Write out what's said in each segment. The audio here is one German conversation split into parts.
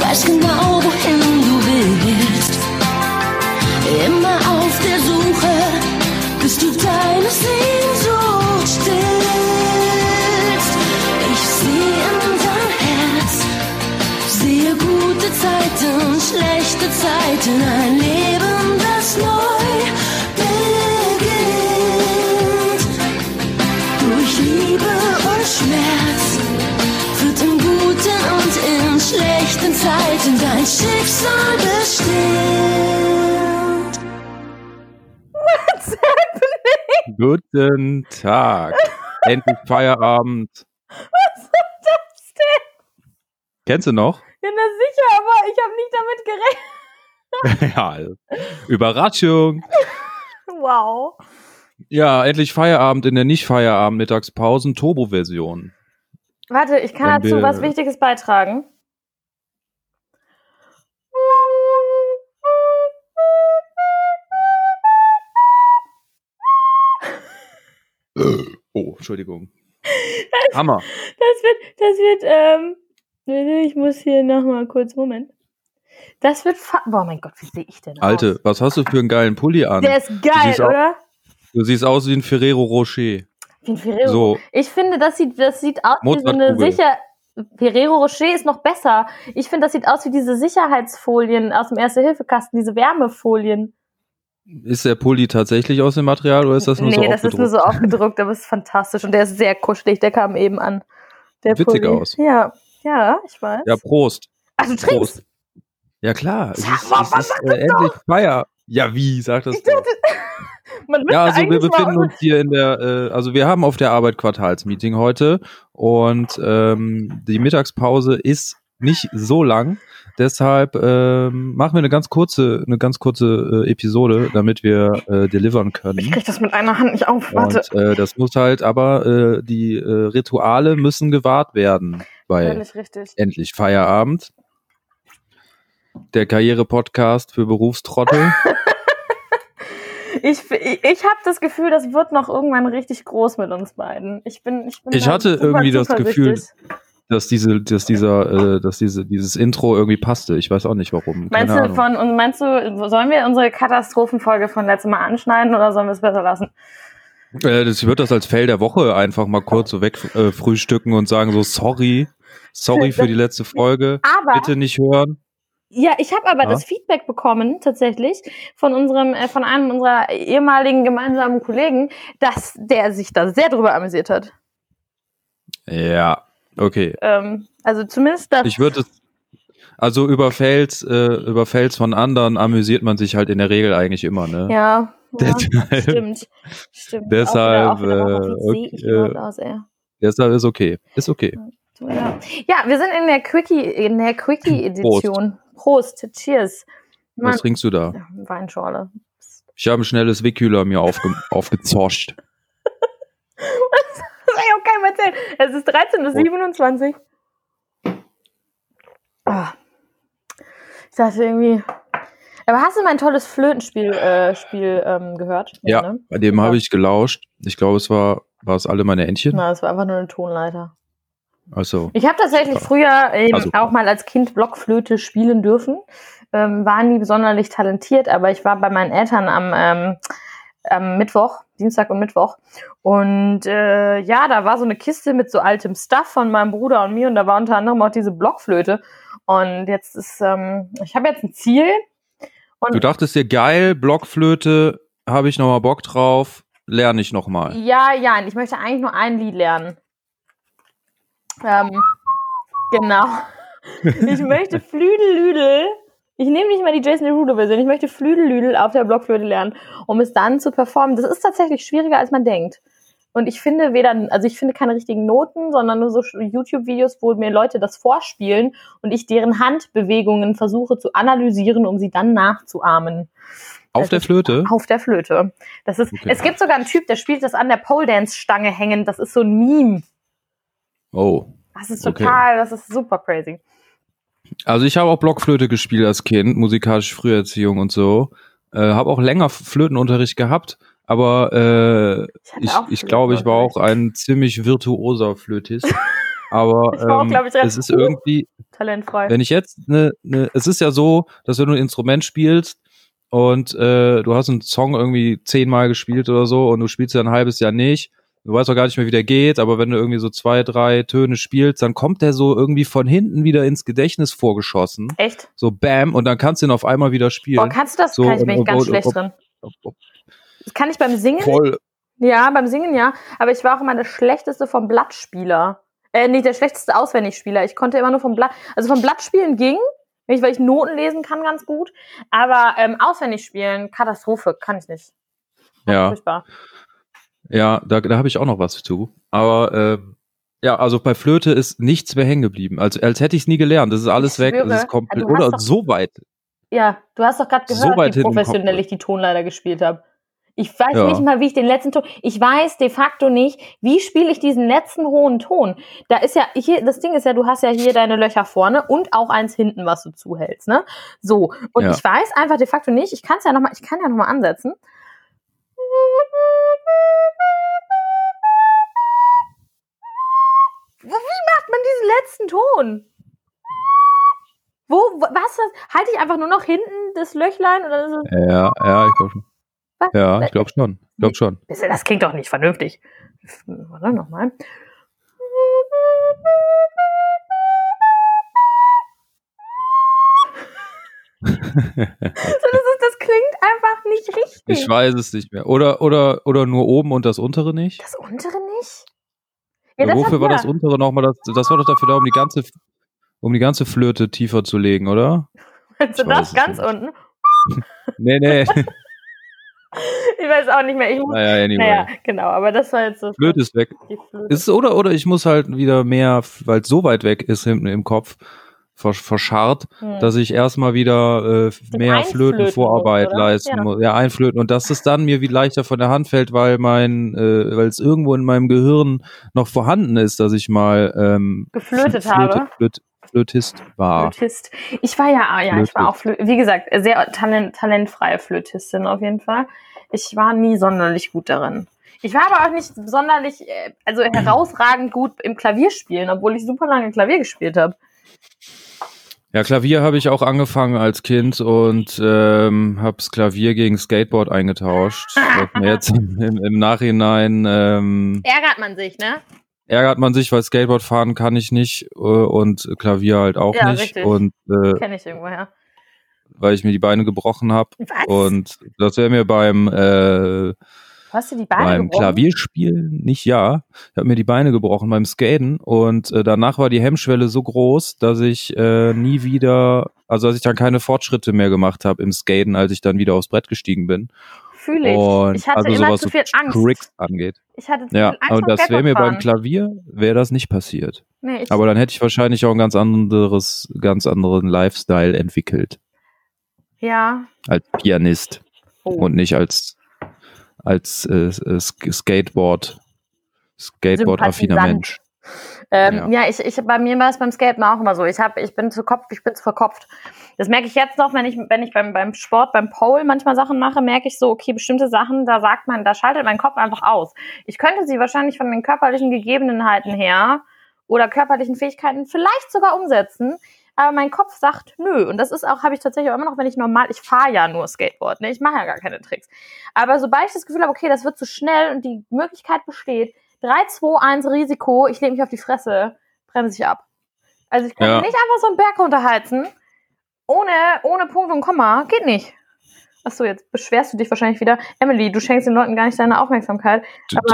weiß genau, Schicksal bestimmt. What's happening? Guten Tag. Endlich Feierabend. Was ist das denn? Kennst du noch? Ja, na sicher, aber ich habe nicht damit gerechnet. ja, also, Überraschung. Wow. Ja, endlich Feierabend in der Nicht-Feierabend-Mittagspausen Turbo-Version. Warte, ich kann Wenn dazu wir- was Wichtiges beitragen. Oh, Entschuldigung. Hammer. Das wird, das wird, ähm, ich muss hier nochmal kurz, Moment. Das wird, boah, mein Gott, wie sehe ich denn Alte, aus? was hast du für einen geilen Pulli an? Der ist geil, au- oder? Du siehst aus wie ein Ferrero Rocher. Wie ein Ferrero. So, Ich finde, das sieht, das sieht aus wie so eine sicher. Ferrero Rocher ist noch besser. Ich finde, das sieht aus wie diese Sicherheitsfolien aus dem Erste-Hilfe-Kasten, diese Wärmefolien. Ist der Pulli tatsächlich aus dem Material oder ist das nur so nee, das ist nur so aufgedruckt? aufgedruckt, aber es ist fantastisch und der ist sehr kuschelig. Der kam eben an. Der Witzig Pulli. aus. Ja, ja, ich weiß. Ja, Prost. Ach, du trinkst? Ja klar, es ist, wa- es ist äh, endlich Feier. Ja, wie, sagt das dachte, Ja, also wir befinden uns hier in der, äh, also wir haben auf der Arbeit Quartalsmeeting heute und ähm, die Mittagspause ist nicht so lang. Deshalb ähm, machen wir eine ganz kurze, eine ganz kurze äh, Episode, damit wir äh, delivern Ich können. krieg das mit einer Hand nicht auf. Warte. Und äh, das muss halt, aber äh, die äh, Rituale müssen gewahrt werden richtig. endlich Feierabend. Der Karriere-Podcast für Berufstrottel. Ich, ich, ich habe das Gefühl, das wird noch irgendwann richtig groß mit uns beiden. Ich bin, ich bin Ich hatte irgendwie das Gefühl. Dass diese, dass dieser, äh, dass diese, dieses Intro irgendwie passte. Ich weiß auch nicht warum. Meinst Keine du, Ahnung. von, und meinst du, sollen wir unsere Katastrophenfolge von letztem Mal anschneiden oder sollen wir es besser lassen? Äh, das ich würde das als Fail der Woche einfach mal kurz so weg äh, frühstücken und sagen so sorry, sorry für die letzte Folge. Aber, Bitte nicht hören. ja, ich habe aber Ja. das Feedback bekommen, tatsächlich, von unserem, äh, von einem unserer ehemaligen gemeinsamen Kollegen, dass der sich da sehr drüber amüsiert hat. Ja, okay. Ähm, also zumindest das. Ich würde es, also über Fails, äh, über Fails von anderen amüsiert man sich halt in der Regel eigentlich immer, ne? ja, ja Deshalb, stimmt. Stimmt. Deshalb, Auch wieder, auch wieder, äh, okay, äh, aus, deshalb ist okay. Ist okay. Ja. ja, wir sind in der Quickie, in der Quickie-Edition. Prost. Cheers. Mann, Was trinkst du da? Weinschorle. Ich habe ein schnelles Wickhühler mir aufge aufgezoscht. Das kann ich auch keinem erzählen. Es ist 13.27 Uhr. Ah. Ich dachte irgendwie. Aber hast du mein tolles Flötenspiel äh, Spiel, ähm, gehört? Ja, ne? bei dem habe ich gelauscht. Ich glaube, es war, war es alle meine Entchen. Na, es war einfach nur eine Tonleiter. Also, Ich habe tatsächlich früher eben Also- auch mal als Kind Blockflöte spielen dürfen. Ähm, war nie besonders talentiert, aber ich war bei meinen Eltern am, ähm, am Mittwoch, Dienstag und Mittwoch. Und äh, ja, da war so eine Kiste mit so altem Stuff von meinem Bruder und mir und da war unter anderem auch diese Blockflöte. Und jetzt ist, ähm, ich habe jetzt ein Ziel. Und du dachtest dir, geil, Blockflöte, habe ich nochmal Bock drauf, lerne ich nochmal. Ja, ja, und ich möchte eigentlich nur ein Lied lernen. Ähm, genau. Ich möchte Flüdellüdel. Ich nehme nicht mal die Jason Derulo-Version. Ich möchte Flüdellüdel auf der Blockflöte lernen, um es dann zu performen. Das ist tatsächlich schwieriger, als man denkt. Und ich finde weder, also ich finde keine richtigen Noten, sondern nur so YouTube-Videos, wo mir Leute das vorspielen und ich deren Handbewegungen versuche zu analysieren, um sie dann nachzuahmen. Auf Das der ist- Flöte? Auf der Flöte. Das ist, Okay. es gibt sogar einen Typ, der spielt das an der Pole Dance Stange hängend. Das ist so ein Meme. Oh. Das ist Okay. total, das ist super crazy. Also ich habe auch Blockflöte gespielt als Kind, musikalische Früherziehung und so. Äh, habe auch länger Flötenunterricht gehabt, aber äh, ich, auch ich glaube, ich war auch ein ziemlich virtuoser Flötist. Aber Ich war auch, ähm, glaub ich, es ist irgendwie, Talentfrei. wenn ich jetzt eine, ne, es ist ja so, dass wenn du ein Instrument spielst und äh, du hast einen Song irgendwie zehnmal gespielt oder so und du spielst ja ein halbes Jahr nicht, du weißt auch gar nicht mehr, wie der geht, aber wenn du irgendwie so zwei, drei Töne spielst, dann kommt der so irgendwie von hinten wieder ins Gedächtnis vorgeschossen. Echt? So bam, und dann kannst du ihn auf einmal wieder Boah, spielen. kannst du das? So, kann ich, bin ich ganz und- schlecht und- drin. Das kann ich beim Singen. Voll. Ja, beim Singen ja. Aber ich war auch immer der schlechteste vom Blattspieler. Äh, nicht der schlechteste Auswendigspieler. Ich konnte immer nur vom Blatt. Also vom Blattspielen ging, nicht, weil ich Noten lesen kann ganz gut. Aber ähm, auswendig spielen, Katastrophe, kann ich nicht. Ja. Furchtbar. Ja, da, da habe ich auch noch was zu. Aber ähm, ja, also bei Flöte ist nichts mehr hängen geblieben. Also als hätte ich es nie gelernt. Das ist alles Ich weg. schwöre, Das ist komplett. hast Oder doch- so weit. Ja, du hast doch gerade So gehört, weit wie professionell ich die Tonleiter gespielt habe. Ich weiß Ja. nicht mal, wie ich den letzten Ton. Ich weiß de facto nicht, wie spiele ich diesen letzten hohen Ton. Da ist ja hier, das Ding ist ja, du hast ja hier deine Löcher vorne und auch eins hinten, was du zuhältst, ne? So. Und Ja. ich weiß einfach de facto nicht, ich kann es ja nochmal, ich kann ja nochmal ansetzen. Wie macht man diesen letzten Ton? Wo, wa- was? Halte ich einfach nur noch hinten das Löchlein oder es Ja, ja, ich glaube schon. Was? Ja, ich glaube schon. Ich glaube schon. Das klingt doch nicht vernünftig. Warte nochmal. das, klingt einfach nicht richtig. Ich weiß es nicht mehr. Oder, oder, oder nur oben und das untere nicht? das untere nicht? Ja, das wofür hat war ja- das untere nochmal? Das, das war doch dafür da, um die ganze, um die ganze Flöte tiefer zu legen, oder? Meinst du das ganz nicht. unten? Nee, nee. Ich weiß auch nicht mehr. Ich muss, naja, anyway. naja, genau, aber das war jetzt so. Flöte ist weg. Flöte. Ist, oder, oder ich muss halt wieder mehr, weil es so weit weg ist hinten im Kopf, verscharrt, Hm. dass ich erstmal wieder äh, mehr Flötenvorarbeit oder? leisten Ja. muss. Ja, einflöten. Und dass es dann mir wie leichter von der Hand fällt, weil mein, äh, weil es irgendwo in meinem Gehirn noch vorhanden ist, dass ich mal ähm, Geflötet Flöte, habe. Flöt, Flötist war. Flötist. Ich war ja, ja, ich war Flötist. auch, Flö wie gesagt, sehr talent, talentfreie Flötistin auf jeden Fall. Ich war nie sonderlich gut darin. Ich war aber auch nicht sonderlich, äh, also herausragend gut im Klavierspielen, obwohl ich super lange Klavier gespielt habe. Ja, Klavier habe ich auch angefangen als Kind und ähm, hab's Klavier gegen Skateboard eingetauscht. Jetzt im, im Nachhinein ähm, Ärgert man sich, ne? ärgert man sich, weil Skateboard fahren kann ich nicht äh, und Klavier halt auch Ja, nicht richtig. und äh, Kenne ich irgendwoher. weil ich mir die Beine gebrochen habe und das wäre mir beim äh, Hast du die Beine beim gebrochen? Klavierspielen nicht ja, ich habe mir die Beine gebrochen beim Skaten und äh, danach war die Hemmschwelle so groß, dass ich äh, nie wieder, also dass ich dann keine Fortschritte mehr gemacht habe im Skaten, als ich dann wieder aufs Brett gestiegen bin. Fühle ich. Und ich hatte also immer zu so viel Angst. Tricks angeht. Ich hatte zu Ja, viel Angst und vor das wäre mir beim. Klavier wäre das nicht passiert. Nee, Aber dann hätte ich wahrscheinlich auch ein ganz anderes, ganz anderen Lifestyle entwickelt ja. als Pianist Oh. und nicht als als äh, äh, Sk- Skateboard Skateboard-affiner. Mensch. Ähm, ja, ich, ich, bei mir war es beim Skaten auch immer so. Ich, hab, ich bin zu Kopf, ich bin zu verkopft. Das merke ich jetzt noch, wenn ich, wenn ich beim, beim Sport, beim Pole manchmal Sachen mache, merke ich so, okay, bestimmte Sachen, da sagt man, da schaltet mein Kopf einfach aus. Ich könnte sie wahrscheinlich von den körperlichen Gegebenheiten her oder körperlichen Fähigkeiten vielleicht sogar umsetzen, aber mein Kopf sagt nö. Und das ist auch, habe ich tatsächlich auch immer noch, wenn ich normal, ich fahre ja nur Skateboard, ne? ich mache ja gar keine Tricks. Aber sobald ich das Gefühl habe, okay, das wird zu schnell und die Möglichkeit besteht, 3, 2, 1 Risiko, ich lege mich auf die Fresse, bremse ich ab. Also ich kann Ja. nicht einfach so einen Berg runterheizen, ohne, ohne Punkt und Komma, geht nicht. Achso, jetzt beschwerst du dich wahrscheinlich wieder. Emily, du schenkst den Leuten gar nicht deine Aufmerksamkeit.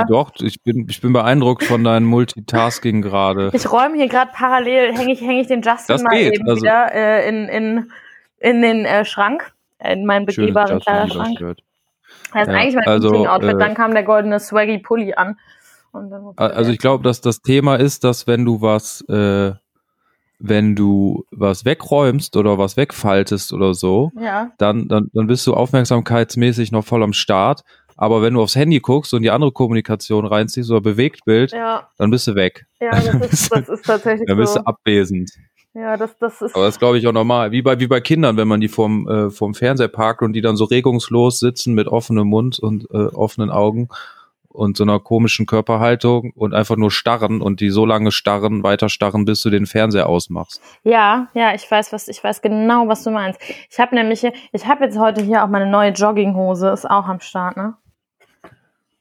Doch, ich bin, ich bin beeindruckt von deinem Multitasking gerade. Ich räume hier gerade parallel, hänge ich, häng ich den Justin Das mal geht, eben also- wieder äh, in, in, in den äh, Schrank, in meinen begehbaren Kleiderschrank. Das ist Ja, eigentlich mein also, Meeting-Outfit. äh, Dann kam der goldene Swaggy Pulli an. Also ich glaube, dass das Thema ist, dass wenn du was, äh, wenn du was wegräumst oder was wegfaltest oder so, ja, dann, dann, dann bist du aufmerksamkeitsmäßig noch voll am Start. Aber wenn du aufs Handy guckst und die andere Kommunikation reinziehst oder Bewegtbild, ja, dann bist du weg. ja, das ist, das ist tatsächlich Dann bist so. du abwesend. Ja, das, das ist. Aber das glaube ich auch normal. Wie bei, wie bei Kindern, wenn man die vorm, äh, vorm Fernseher parkt und die dann so regungslos sitzen mit offenem Mund und äh, offenen Augen und so einer komischen Körperhaltung und einfach nur starren und die so lange starren, weiter starren, bis du den Fernseher ausmachst. Ja, ja, ich weiß, was, ich weiß genau, was du meinst. Ich habe nämlich, hier- ich habe jetzt heute hier auch meine neue Jogginghose, ist auch am Start, ne?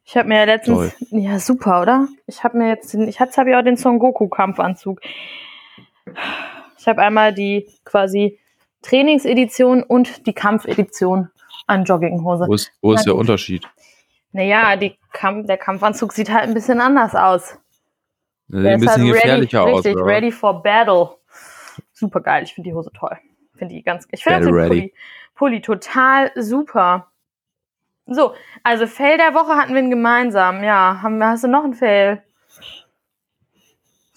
Ich habe mir ja letztens, ja super, oder? Ich habe mir jetzt, den, ich jetzt habe ja auch den Son Goku Kampfanzug. Ich habe einmal die quasi Trainingsedition und die Kampfedition an Jogginghose. Wo ist, wo ist der. Unterschied? Naja, die Kamp der Kampfanzug sieht halt ein bisschen anders aus. Der ein ist halt bisschen gefährlicher ready, aus. Richtig, oder? ready for battle. Super geil. Ich finde die Hose toll. Finde die ganz, ich finde den. Pulli, Pulli total super. So, also Fail der Woche hatten wir einen gemeinsam. Ja, haben wir, hast du noch einen Fail?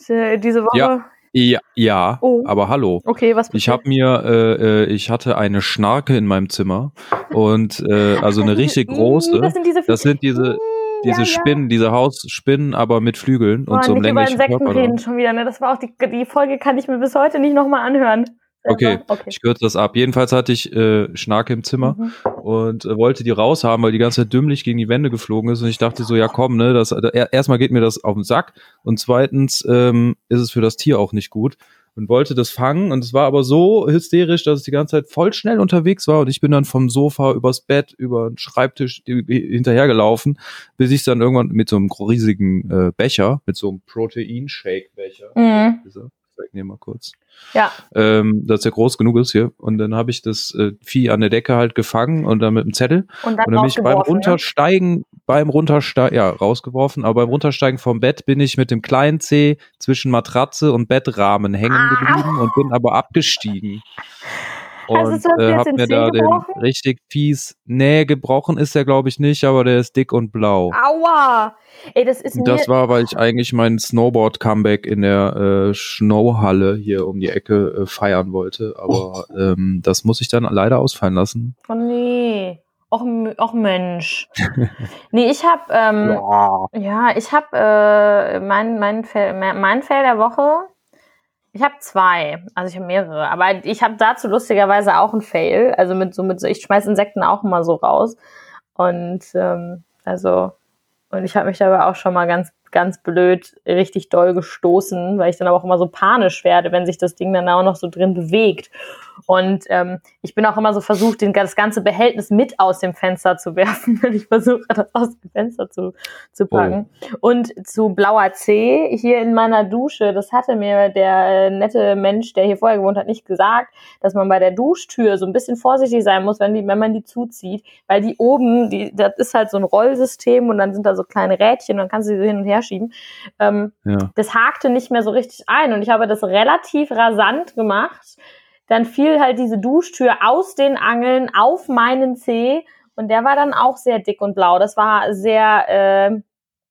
Äh, Diese Woche? Ja. Ja, ja Oh. aber hallo. Okay, was Ich habe mir, äh, äh, ich hatte eine Schnarke in meinem Zimmer und äh, also eine richtig große. Das sind diese, Das sind diese, Mm, diese ja, ja. Spinnen, diese Hausspinnen, aber mit Flügeln Boah, und so einem nicht über länglichen Insekten Körper. reden schon wieder, ne? Das war auch die, die Folge, kann ich mir bis heute nicht nochmal anhören. Okay, okay. ich kürze das ab. Jedenfalls hatte ich äh, Schnarke im Zimmer Mhm. und äh, wollte die raushaben, weil die ganze Zeit dümmlich gegen die Wände geflogen ist und ich dachte so, ja komm, ne, das äh, erstmal geht mir das auf den Sack und zweitens ähm, ist es für das Tier auch nicht gut und wollte das fangen und es war aber so hysterisch, dass es die ganze Zeit voll schnell unterwegs war und ich bin dann vom Sofa übers Bett über den Schreibtisch hinterhergelaufen, bis ich dann irgendwann mit so einem riesigen äh, Becher, mit so einem Protein-Shake-Becher, Mhm. Dir mal kurz Ja, ähm, dass er groß genug ist hier. Und dann habe ich das äh, Vieh an der Decke halt gefangen und dann mit dem Zettel. und dann, Und dann bin ich beim ne? Runtersteigen, beim Runtersteigen, ja, rausgeworfen, aber beim Runtersteigen vom Bett bin ich mit dem kleinen Zeh zwischen Matratze und Bettrahmen hängen Ah. geblieben und bin aber abgestiegen. Also, Und hast äh, hab den mir da den gebrochen? richtig fies, nee, gebrochen ist er glaube ich nicht, aber der ist dick und blau. Aua! Ey, das ist mir, Das war, weil ich eigentlich mein Snowboard-Comeback in der äh, Snowhalle hier um die Ecke äh, feiern wollte. Aber ähm, das muss ich dann leider ausfallen lassen. Oh nee. Och, och Mensch. nee, ich hab, ähm, ja, ich hab, äh, mein, mein, Fail, mein Fail der Woche, ich habe zwei, also ich habe mehrere, aber ich habe dazu lustigerweise auch ein Fail, also mit so mit so, ich schmeiß Insekten auch immer so raus. Und ähm, also und ich habe mich dabei auch schon mal ganz ganz blöd richtig doll gestoßen, weil ich dann aber auch immer so panisch werde, wenn sich das Ding dann auch noch so drin bewegt. Und ähm, ich bin auch immer so versucht, den, das ganze Behältnis mit aus dem Fenster zu werfen, wenn ich versuche, das aus dem Fenster zu, zu packen. Und zu blauer C hier in meiner Dusche, das hatte mir der äh, nette Mensch, der hier vorher gewohnt hat, nicht gesagt, dass man bei der Duschtür so ein bisschen vorsichtig sein muss, wenn, die, wenn man die zuzieht, weil die oben, die, das ist halt so ein Rollsystem und dann sind da so kleine Rädchen und dann kannst du sie so hin und her schieben. Ähm, Ja. das hakte nicht mehr so richtig ein und ich habe das relativ rasant gemacht. Dann fiel halt diese Duschtür aus den Angeln auf meinen Zeh und der war dann auch sehr dick und blau. Das war sehr, äh,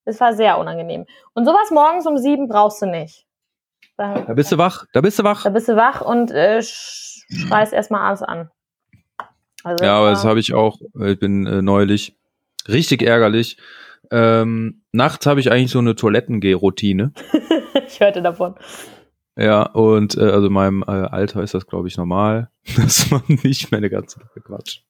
das war sehr unangenehm. Und sowas morgens um sieben brauchst du nicht. Da, Da bist du wach, da bist du wach. da bist du wach und äh, sch- schreist erstmal alles an. Also Ja, aber das habe ich auch, ich bin äh, neulich richtig ärgerlich. Ähm, nachts habe ich eigentlich so eine Toilettengeh-Routine. ich hörte davon. Ja, und äh, also in meinem äh, Alter ist das, glaube ich, normal, dass man nicht mehr eine ganze Woche quatscht.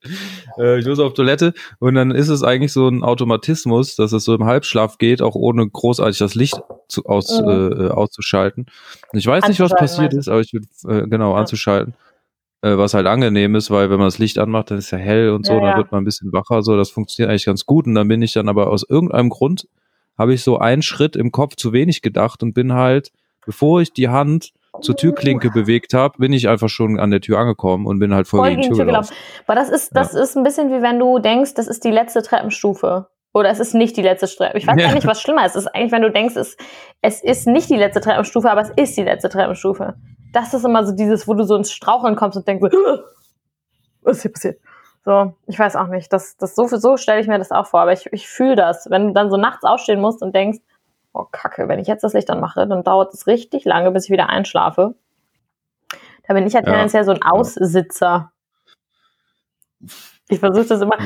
Äh, ich muss auf Toilette und dann ist es eigentlich so ein Automatismus, dass es so im Halbschlaf geht, auch ohne großartig das Licht zu, aus, Mhm. äh, äh, auszuschalten. Ich weiß nicht, was passiert ist, aber ich würde äh, genau Ja. anzuschalten. Äh, was halt angenehm ist, weil wenn man das Licht anmacht, dann ist ja hell und so, Ja, dann ja. wird man ein bisschen wacher. So, das funktioniert eigentlich ganz gut. Und dann bin ich dann aber aus irgendeinem Grund habe ich so einen Schritt im Kopf zu wenig gedacht und bin halt, bevor ich die Hand zur Türklinke bewegt habe, bin ich einfach schon an der Tür angekommen und bin halt voll, voll gegen die Tür Tür gelaufen. Aber das ist, das ist ein bisschen wie wenn du denkst, das ist die letzte Treppenstufe. Oder es ist nicht die letzte Treppenstufe. Ich weiß Ja. gar nicht, was schlimmer ist. Es ist eigentlich, wenn du denkst, es, es ist nicht die letzte Treppenstufe, aber es ist die letzte Treppenstufe. Das ist immer so dieses, wo du so ins Straucheln kommst und denkst, so, was ist hier passiert? So, ich weiß auch nicht. Das, das so, so stelle ich mir das auch vor. Aber ich, ich fühle das. Wenn du dann so nachts aufstehen musst und denkst, oh Kacke, wenn ich jetzt das Licht anmache, dann dauert es richtig lange, bis ich wieder einschlafe. Da bin ich ja Ja. tendenziell so ein Aussitzer. Ich versuche das immer.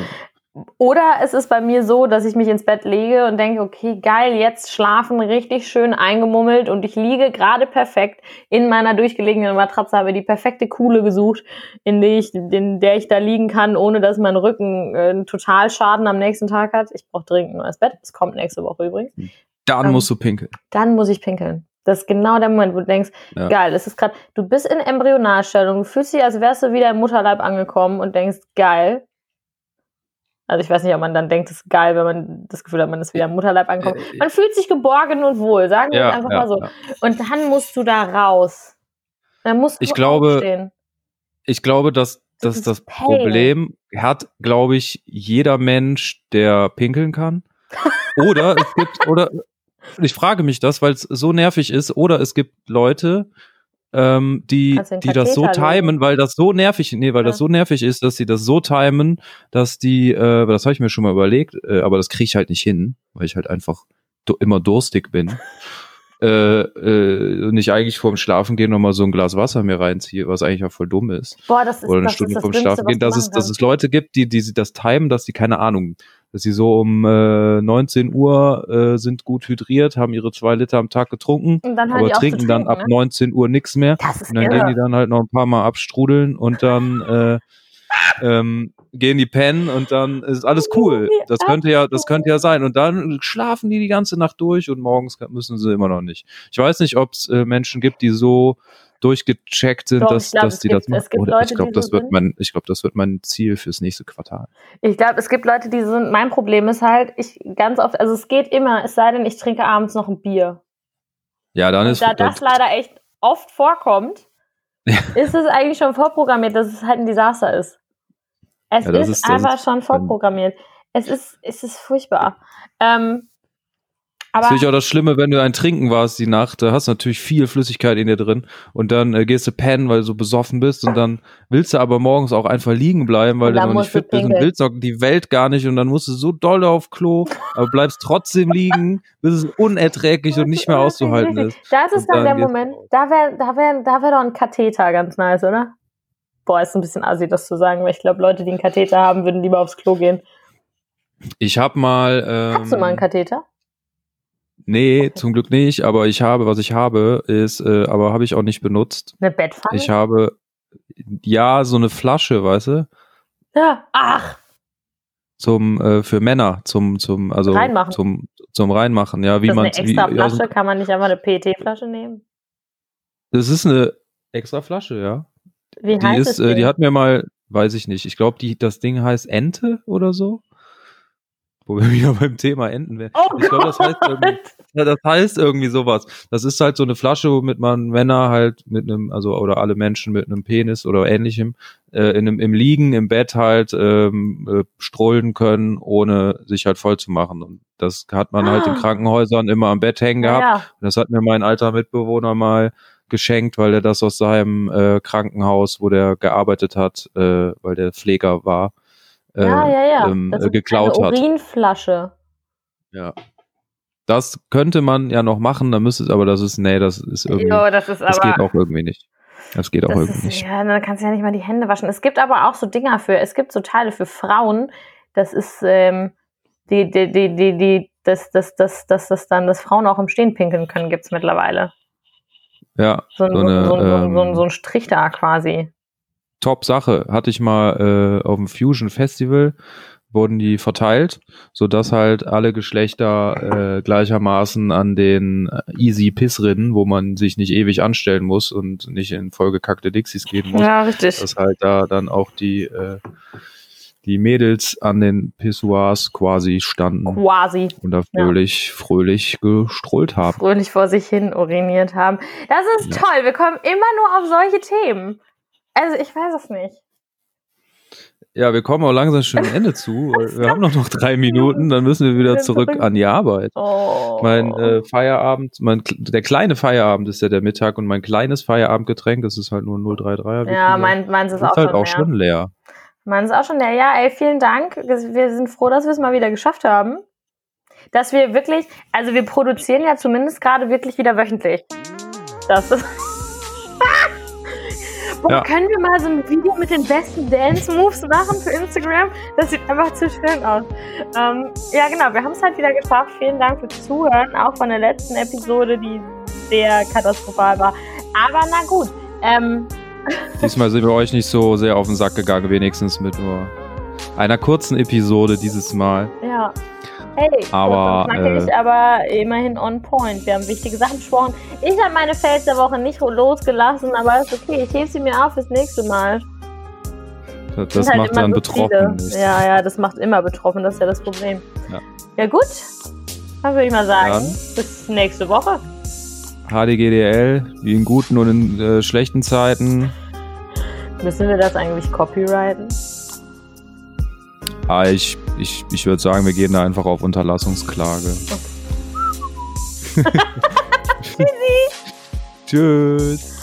Oder es ist bei mir so, dass ich mich ins Bett lege und denke, okay, geil, jetzt schlafen richtig schön eingemummelt und ich liege gerade perfekt in meiner durchgelegenen Matratze, habe die perfekte Kuhle gesucht, in der ich, in der ich da liegen kann, ohne dass mein Rücken äh, einen Totalschaden am nächsten Tag hat. Ich brauche dringend ein neues Bett. Es kommt nächste Woche übrigens. Dann Ähm, musst du pinkeln. Dann muss ich pinkeln. Das ist genau der Moment, wo du denkst, Ja. geil, das ist gerade, du bist in Embryonalstellung, du fühlst dich, als wärst du wieder im Mutterleib angekommen und denkst, geil. Also ich weiß nicht, ob man dann denkt, es ist geil, wenn man das Gefühl hat, man ist wieder im Mutterleib angekommen. Äh, Man fühlt sich geborgen und wohl, sagen wir Ja, es einfach ja, mal so. Und dann musst du da raus. Dann musst du Ich glaube, aufstehen. Ich glaube, dass, Das dass das Pain. Problem hat, glaube ich, jeder Mensch, der pinkeln kann. Oder es gibt, oder ich frage mich das, weil es so nervig ist, oder es gibt Leute, ähm, die, die das so timen, weil das so nervig, nee, weil Ja. das so nervig ist, dass sie das so timen, dass die, äh, das habe ich mir schon mal überlegt, äh, aber das kriege ich halt nicht hin, weil ich halt einfach du immer durstig bin. äh, äh, und ich eigentlich vorm Schlafen gehen noch mal so ein Glas Wasser mir reinziehe, was eigentlich auch voll dumm ist Boah, das ist, oder eine das Stunde ist das vorm Dümmste, Schlafen gehen, dass es, dass es Leute gibt, die, die das timen, dass sie keine Ahnung, dass sie so um äh, 19 Uhr äh, sind gut hydriert, haben ihre zwei Liter am Tag getrunken, Und dann hören aber trinken dann ab ne? 19 Uhr nichts mehr. Das ist Und dann gehen die irre. dann halt noch ein paar Mal abstrudeln und dann äh, ähm, gehen die pennen und dann ist alles cool. Das könnte ja, das könnte ja sein. Und dann schlafen die die ganze Nacht durch und morgens müssen sie immer noch nicht. Ich weiß nicht, ob es äh, Menschen gibt, die so durchgecheckt sind, Doch, dass, glaub, dass die gibt- das machen. Leute, ich glaube, die so das wird mein, ich glaube, das wird mein Ziel fürs nächste Quartal. Ich glaube, es gibt Leute, die sind, mein Problem ist halt, ich ganz oft, also es geht immer, es sei denn, ich trinke abends noch ein Bier. Ja, dann Und ist da das leider echt oft vorkommt, ist es eigentlich schon vorprogrammiert, dass es halt ein Desaster ist. Es Ja, das ist, ist- das einfach ist schon vorprogrammiert. Es ist, es ist furchtbar. Ähm, aber Das ist auch das Schlimme, wenn du ein Trinken warst die Nacht, da hast du natürlich viel Flüssigkeit in dir drin und dann äh, gehst du pennen, weil du so besoffen bist und dann willst du aber morgens auch einfach liegen bleiben, weil du noch nicht fit bist und willst auch die Welt gar nicht und dann musst du so doll auf Klo, aber bleibst trotzdem liegen, bis es unerträglich und nicht mehr auszuhalten ist. Da ist dann der dann geht's Moment, da wäre da wär, da wär doch ein Katheter ganz nice, oder? Boah, ist ein bisschen assi, das zu sagen, weil ich glaube, Leute, die einen Katheter haben, würden lieber aufs Klo gehen. Ich habe mal ähm, Hast du mal einen Katheter? Nee, Okay. zum Glück nicht, aber ich habe, was ich habe, ist, äh, aber habe ich auch nicht benutzt. Eine Bettpfanne? Ich habe ja so eine Flasche, weißt du? ja. Ach, zum äh, für Männer zum zum also Reinmachen. zum zum reinmachen ja wie man eine extra wie, Flasche. aus- Kann man nicht einfach eine PET-Flasche nehmen? das ist eine extra Flasche ja Wie die heißt ist es äh, die hat mir mal weiß ich nicht ich glaube die das Ding heißt Ente oder so wo wir wieder beim Thema Enten wären Oh ich glaube, das heißt irgendwie- Gott. ja, das heißt irgendwie sowas. Das ist halt so eine Flasche womit man Männer halt mit einem also oder alle Menschen mit einem Penis oder ähnlichem äh, in einem, im Liegen im Bett halt ähm, äh, strollen können ohne sich halt voll zu machen. Und das hat man halt in Ah. Krankenhäusern immer am Bett hängen gehabt. Ja, und Das hat mir mein alter Mitbewohner mal geschenkt, weil er das aus seinem äh, Krankenhaus, wo der gearbeitet hat, äh, weil der Pfleger war, äh, ja, ja, ja. ähm, das äh, ist geklaut eine hat. Urinflasche. Ja. Das könnte man ja noch machen, dann müsste es, aber das ist, nee, das ist irgendwie, Jo, das ist das aber. geht auch irgendwie nicht. Das geht auch das irgendwie ist, nicht. ja, dann kannst du ja nicht mal die Hände waschen. Es gibt aber auch so Dinger für, es gibt so Teile für Frauen, das ist, ähm, die, die, die, die, die, dass das, das, das, das dann, dass Frauen auch im Stehen pinkeln können, gibt's mittlerweile. Ja, So ein, So eine, so, ein- so, ein- so, ein- ähm, so ein Strich da quasi. Top Sache. Hatte ich mal äh, auf dem Fusion Festival wurden die verteilt, so dass halt alle Geschlechter äh, gleichermaßen an den äh, Easy Pissrinnen, wo man sich nicht ewig anstellen muss und nicht in vollgekackte Dixies gehen muss, Ja, richtig. dass halt da dann auch die äh, die Mädels an den Pissoirs quasi standen Quasi. und da fröhlich fröhlich gestrollt haben. fröhlich vor sich hin uriniert haben. Das ist Ja. toll. Wir kommen immer nur auf solche Themen. Also ich weiß es nicht. Ja, wir kommen auch langsam schon am Ende zu. Wir haben noch noch drei Minuten, dann müssen wir wieder zurück an die Arbeit. Oh. Mein äh, Feierabend, mein, der kleine Feierabend ist ja der Mittag und mein kleines Feierabendgetränk, das ist halt nur ein 033er. wie ja, mein, meins ist ist auch, halt schon, auch leer. schon leer. Meins ist auch schon leer. Ja, ey, vielen Dank. Wir sind froh, dass wir es mal wieder geschafft haben. Dass wir wirklich, also wir produzieren ja zumindest gerade wirklich wieder wöchentlich. Das ist. Boah, Ja. können wir mal so ein Video mit den besten Dance-Moves machen für Instagram? Das sieht einfach zu schön aus. Ähm, ja, genau, wir haben es halt wieder geschafft. Vielen Dank fürs Zuhören, auch von der letzten Episode, die sehr katastrophal war. Aber na gut. Ähm, Diesmal sind wir euch nicht so sehr auf den Sack gegangen, wenigstens mit nur einer kurzen Episode dieses Mal. ja. Hey, Aber, knackig, äh, aber immerhin on point. Wir haben wichtige Sachen besprochen. Ich habe meine Fails der Woche nicht losgelassen, aber ist okay. Ich hebe sie mir auf fürs nächste Mal. Das, das halt macht dann so betroffen. viele. Ja, ja, das macht immer betroffen, das ist ja das Problem. Ja. Ja, gut. Dann würde ich mal sagen, Dann. bis nächste Woche. HDGDL, wie in guten und in äh, schlechten Zeiten. Müssen wir das eigentlich copyrighten? Ah, ich ich, ich würde sagen, wir gehen da einfach auf Unterlassungsklage. Tschüss.